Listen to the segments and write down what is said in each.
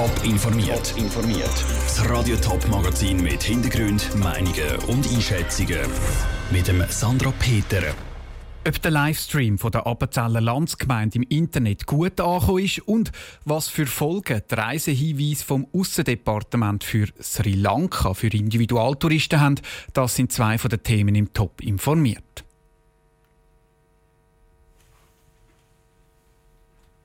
Top informiert. informiert. Das Radio Top Magazin mit Hintergrund, Meinungen und Einschätzungen mit dem Sandra Peter. Ob der Livestream von der Appenzeller Landsgemeinde im Internet gut angekommen ist und was für Folgen die Reisehinweise vom Aussendepartement für Sri Lanka für Individualtouristen haben, das sind zwei von den Themen im Top informiert.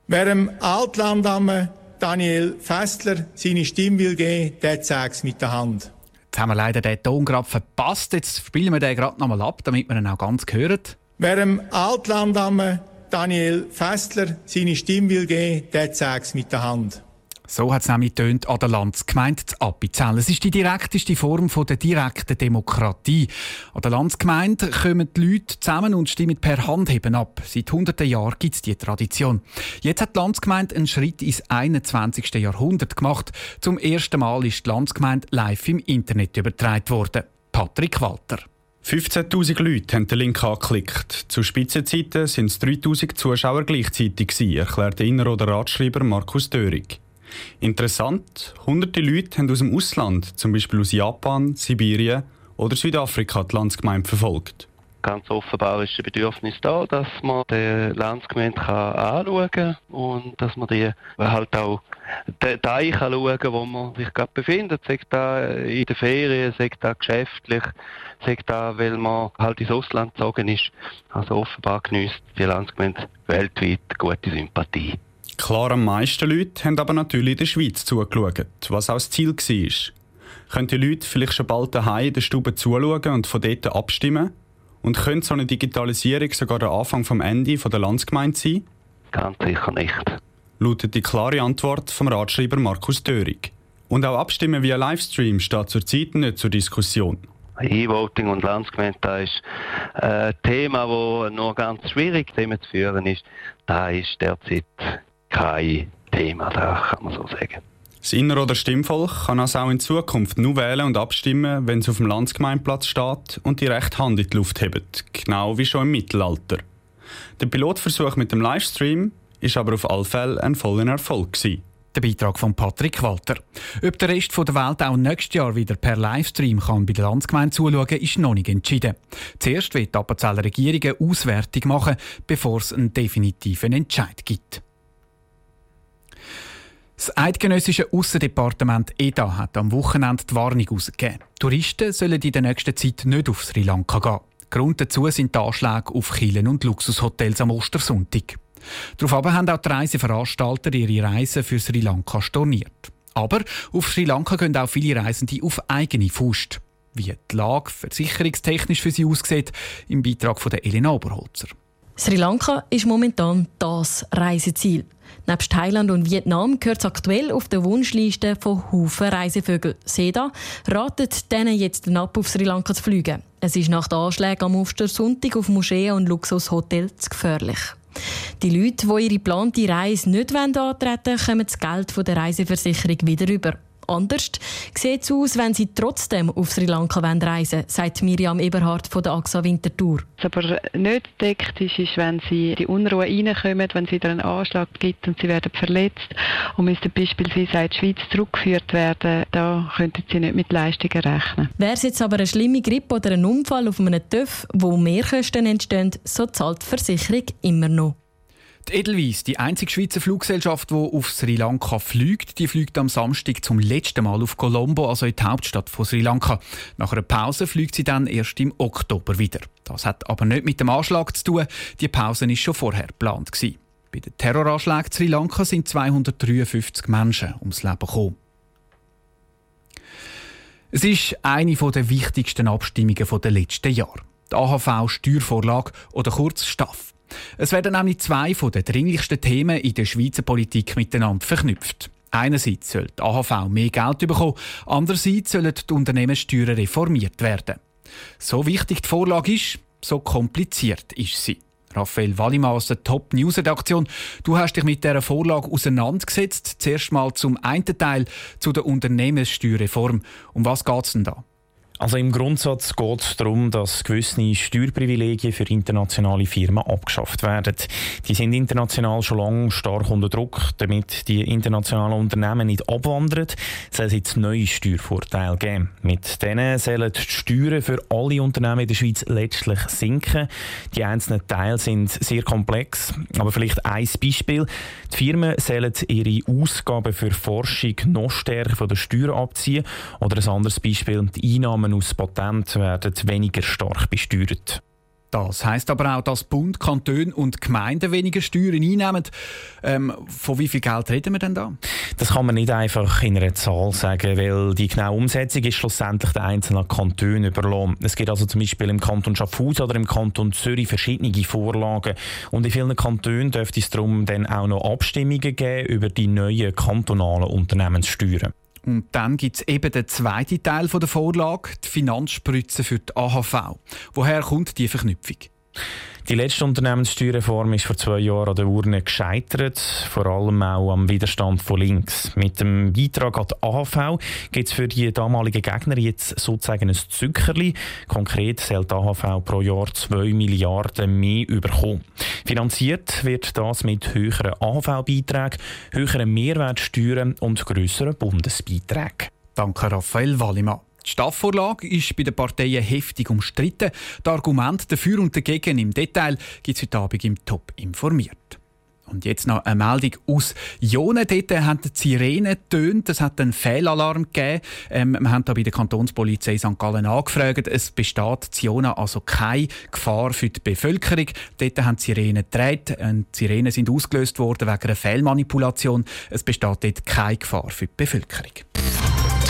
Wer dem Altlandamme Daniel Fessler seine Stimme will geben, der zeigt es mit der Hand. Jetzt haben wir leider den Ton gerade verpasst. Jetzt spielen wir den gerade nochmal ab, damit wir ihn auch ganz hören. Wer dem Altlandamme Daniel Fessler seine Stimme will geben, der zeigt es mit der Hand. So hat es nämlich tönt an der Landsgemeinde zu Appenzell. Es ist die direkteste Form von der direkten Demokratie. An der Landsgemeinde kommen die Leute zusammen und stimmen per Handheben ab. Seit hunderten Jahren gibt es diese Tradition. Jetzt hat die Landsgemeinde einen Schritt ins 21. Jahrhundert gemacht. Zum ersten Mal ist die Landsgemeinde live im Internet übertragen worden. Patrick Walter. 15.000 Leute haben den Link angeklickt. Zu Spitzenzeiten sind es 3.000 Zuschauer gleichzeitig, erklärt der Inneroder Ratschreiber Markus Dörig. Interessant, hunderte Leute haben aus dem Ausland, zum Beispiel aus Japan, Sibirien oder Südafrika, die Landsgemeinde verfolgt. Ganz offenbar ist ein Bedürfnis da, dass man die Landsgemeinde anschauen kann und dass man die halt auch den Teil schauen kann, wo man sich gerade befindet. Sei da in der Ferien, sei da geschäftlich, sei da, weil man halt ins Ausland gezogen ist. Also offenbar genießt die Landsgemeinde weltweit gute Sympathie. Klar, am meisten Leute haben aber natürlich in der Schweiz zugeschaut, was auch das Ziel war. Können die Leute vielleicht schon bald daheim in der Stube zuschauen und von dort abstimmen? Und könnte so eine Digitalisierung sogar der Anfang vom Ende der Landsgemeinde sein? Ganz sicher nicht. Lautet die klare Antwort vom Ratschreiber Markus Dörig. Und auch Abstimmen via Livestream steht zurzeit nicht zur Diskussion. E-Voting und Landsgemeinde, das ist ein Thema, das nur ganz schwierig zu führen ist. Da ist derzeit kein Thema, da kann man so sagen. Das Inner- oder Stimmvolk kann also auch in Zukunft nur wählen und abstimmen, wenn es auf dem Landsgemeindeplatz steht und die rechte Hand in die Luft hebt, genau wie schon im Mittelalter. Der Pilotversuch mit dem Livestream ist aber auf alle Fälle ein voller Erfolg gewesen. Der Beitrag von Patrick Walter. Ob der Rest der Welt auch nächstes Jahr wieder per Livestream kann bei der Landsgemeinde zuschauen, ist noch nicht entschieden. Zuerst wird die Appenzeller Regierung eine Auswertung machen, bevor es einen definitiven Entscheid gibt. Das eidgenössische Aussendepartement EDA hat am Wochenende die Warnung herausgegeben. Touristen sollen in der nächsten Zeit nicht auf Sri Lanka gehen. Grund dazu sind die Anschläge auf Kielen und Luxushotels am Ostersonntag. Daraufhin haben auch die Reiseveranstalter ihre Reisen für Sri Lanka storniert. Aber auf Sri Lanka gehen auch viele Reisende auf eigene Faust. Wie die Lage versicherungstechnisch für sie aussieht, im Beitrag von Elena Oberholzer. Sri Lanka ist momentan das Reiseziel. Neben Thailand und Vietnam gehört es aktuell auf der Wunschliste von Haufen Reisevögel. SEDA ratet denen jetzt ab, auf Sri Lanka zu fliegen. Es ist nach den Anschlägen am Ostersonntag auf Moscheen und Luxushotels gefährlich. Die Leute, die ihre geplante Reise nicht antreten wollen, kommen das Geld von der Reiseversicherung wieder über. Anders sieht es aus, wenn sie trotzdem auf Sri Lanka reisen wollen, sagt Miriam Eberhardt von der AXA Winterthur. Was aber nicht deckt ist, ist, wenn sie in die Unruhe reinkommen, wenn es wieder einen Anschlag gibt und sie werden verletzt und müssen beispielsweise in die Schweiz zurückgeführt werden, da könnten sie nicht mit Leistungen rechnen. Wäre es jetzt aber eine schlimme Grippe oder ein Unfall auf einem TÜV, wo Mehrkosten entstehen, so zahlt die Versicherung immer noch. Edelweiss, die einzige Schweizer Fluggesellschaft, die auf Sri Lanka fliegt, die fliegt am Samstag zum letzten Mal auf Colombo, also in die Hauptstadt von Sri Lanka. Nach einer Pause fliegt sie dann erst im Oktober wieder. Das hat aber nicht mit dem Anschlag zu tun. Die Pause war schon vorher geplant. Bei den Terroranschlägen Sri Lanka sind 253 Menschen ums Leben gekommen. Es ist eine der wichtigsten Abstimmungen der letzten Jahre. Die AHV-Steuervorlage oder kurz STAF. Es werden nämlich zwei von den dringlichsten Themen in der Schweizer Politik miteinander verknüpft. Einerseits soll die AHV mehr Geld bekommen, andererseits sollen die Unternehmenssteuern reformiert werden. So wichtig die Vorlage ist, so kompliziert ist sie. Raphael Wallimann aus der Top News Redaktion. Du hast dich mit dieser Vorlage auseinandergesetzt. Zuerst mal zum einen Teil zu der Unternehmenssteuerreform. Um was geht es denn da? Also im Grundsatz geht es darum, dass gewisse Steuerprivilegien für internationale Firmen abgeschafft werden. Die sind international schon lange stark unter Druck, damit die internationalen Unternehmen nicht abwandern, soll es jetzt neue Steuervorteile geben. Mit denen sollen die Steuern für alle Unternehmen in der Schweiz letztlich sinken. Die einzelnen Teile sind sehr komplex, aber vielleicht ein Beispiel. Die Firmen sollen ihre Ausgaben für Forschung noch stärker von der Steuern abziehen oder ein anderes Beispiel, die Einnahmen Einnahmen aus Patent werden weniger stark besteuert. Das heißt aber auch, dass Bund, Kantone und Gemeinden weniger Steuern einnehmen. Ähm, von wie viel Geld reden wir denn da? Das kann man nicht einfach in einer Zahl sagen, weil die genaue Umsetzung ist schlussendlich den einzelnen Kantonen überlassen. Es gibt also zum Beispiel im Kanton Schaffhausen oder im Kanton Zürich verschiedene Vorlagen. Und in vielen Kantonen dürfte es darum dann auch noch Abstimmungen geben über die neuen kantonalen Unternehmenssteuern. Und dann gibt es eben den zweiten Teil der Vorlage, die Finanzspritze für die AHV. Woher kommt die Verknüpfung? Die letzte Unternehmenssteuerreform ist vor zwei Jahren an der Urne gescheitert, vor allem auch am Widerstand von links. Mit dem Beitrag an die AHV gibt es für die damaligen Gegner jetzt sozusagen ein Zückerli. Konkret soll die AHV pro Jahr 2 Milliarden mehr überkommen. Finanziert wird das mit höheren AHV-Beiträgen, höheren Mehrwertsteuern und grösseren Bundesbeiträgen. Danke, Raphael Wallimann. Die Staffvorlage ist bei den Parteien heftig umstritten. Die Argumente dafür und dagegen im Detail gibt es heute Abend im Top informiert. Und jetzt noch eine Meldung aus Jonen. Dort haben die Sirenen getönt. Es hat einen Fehlalarm gegeben. Ähm, wir haben da bei der Kantonspolizei St. Gallen angefragt. Es besteht in Jona also keine Gefahr für die Bevölkerung. Dort haben die Sirenen gedreht. Die Sirenen sind ausgelöst worden wegen einer Fehlmanipulation. Es besteht dort keine Gefahr für die Bevölkerung.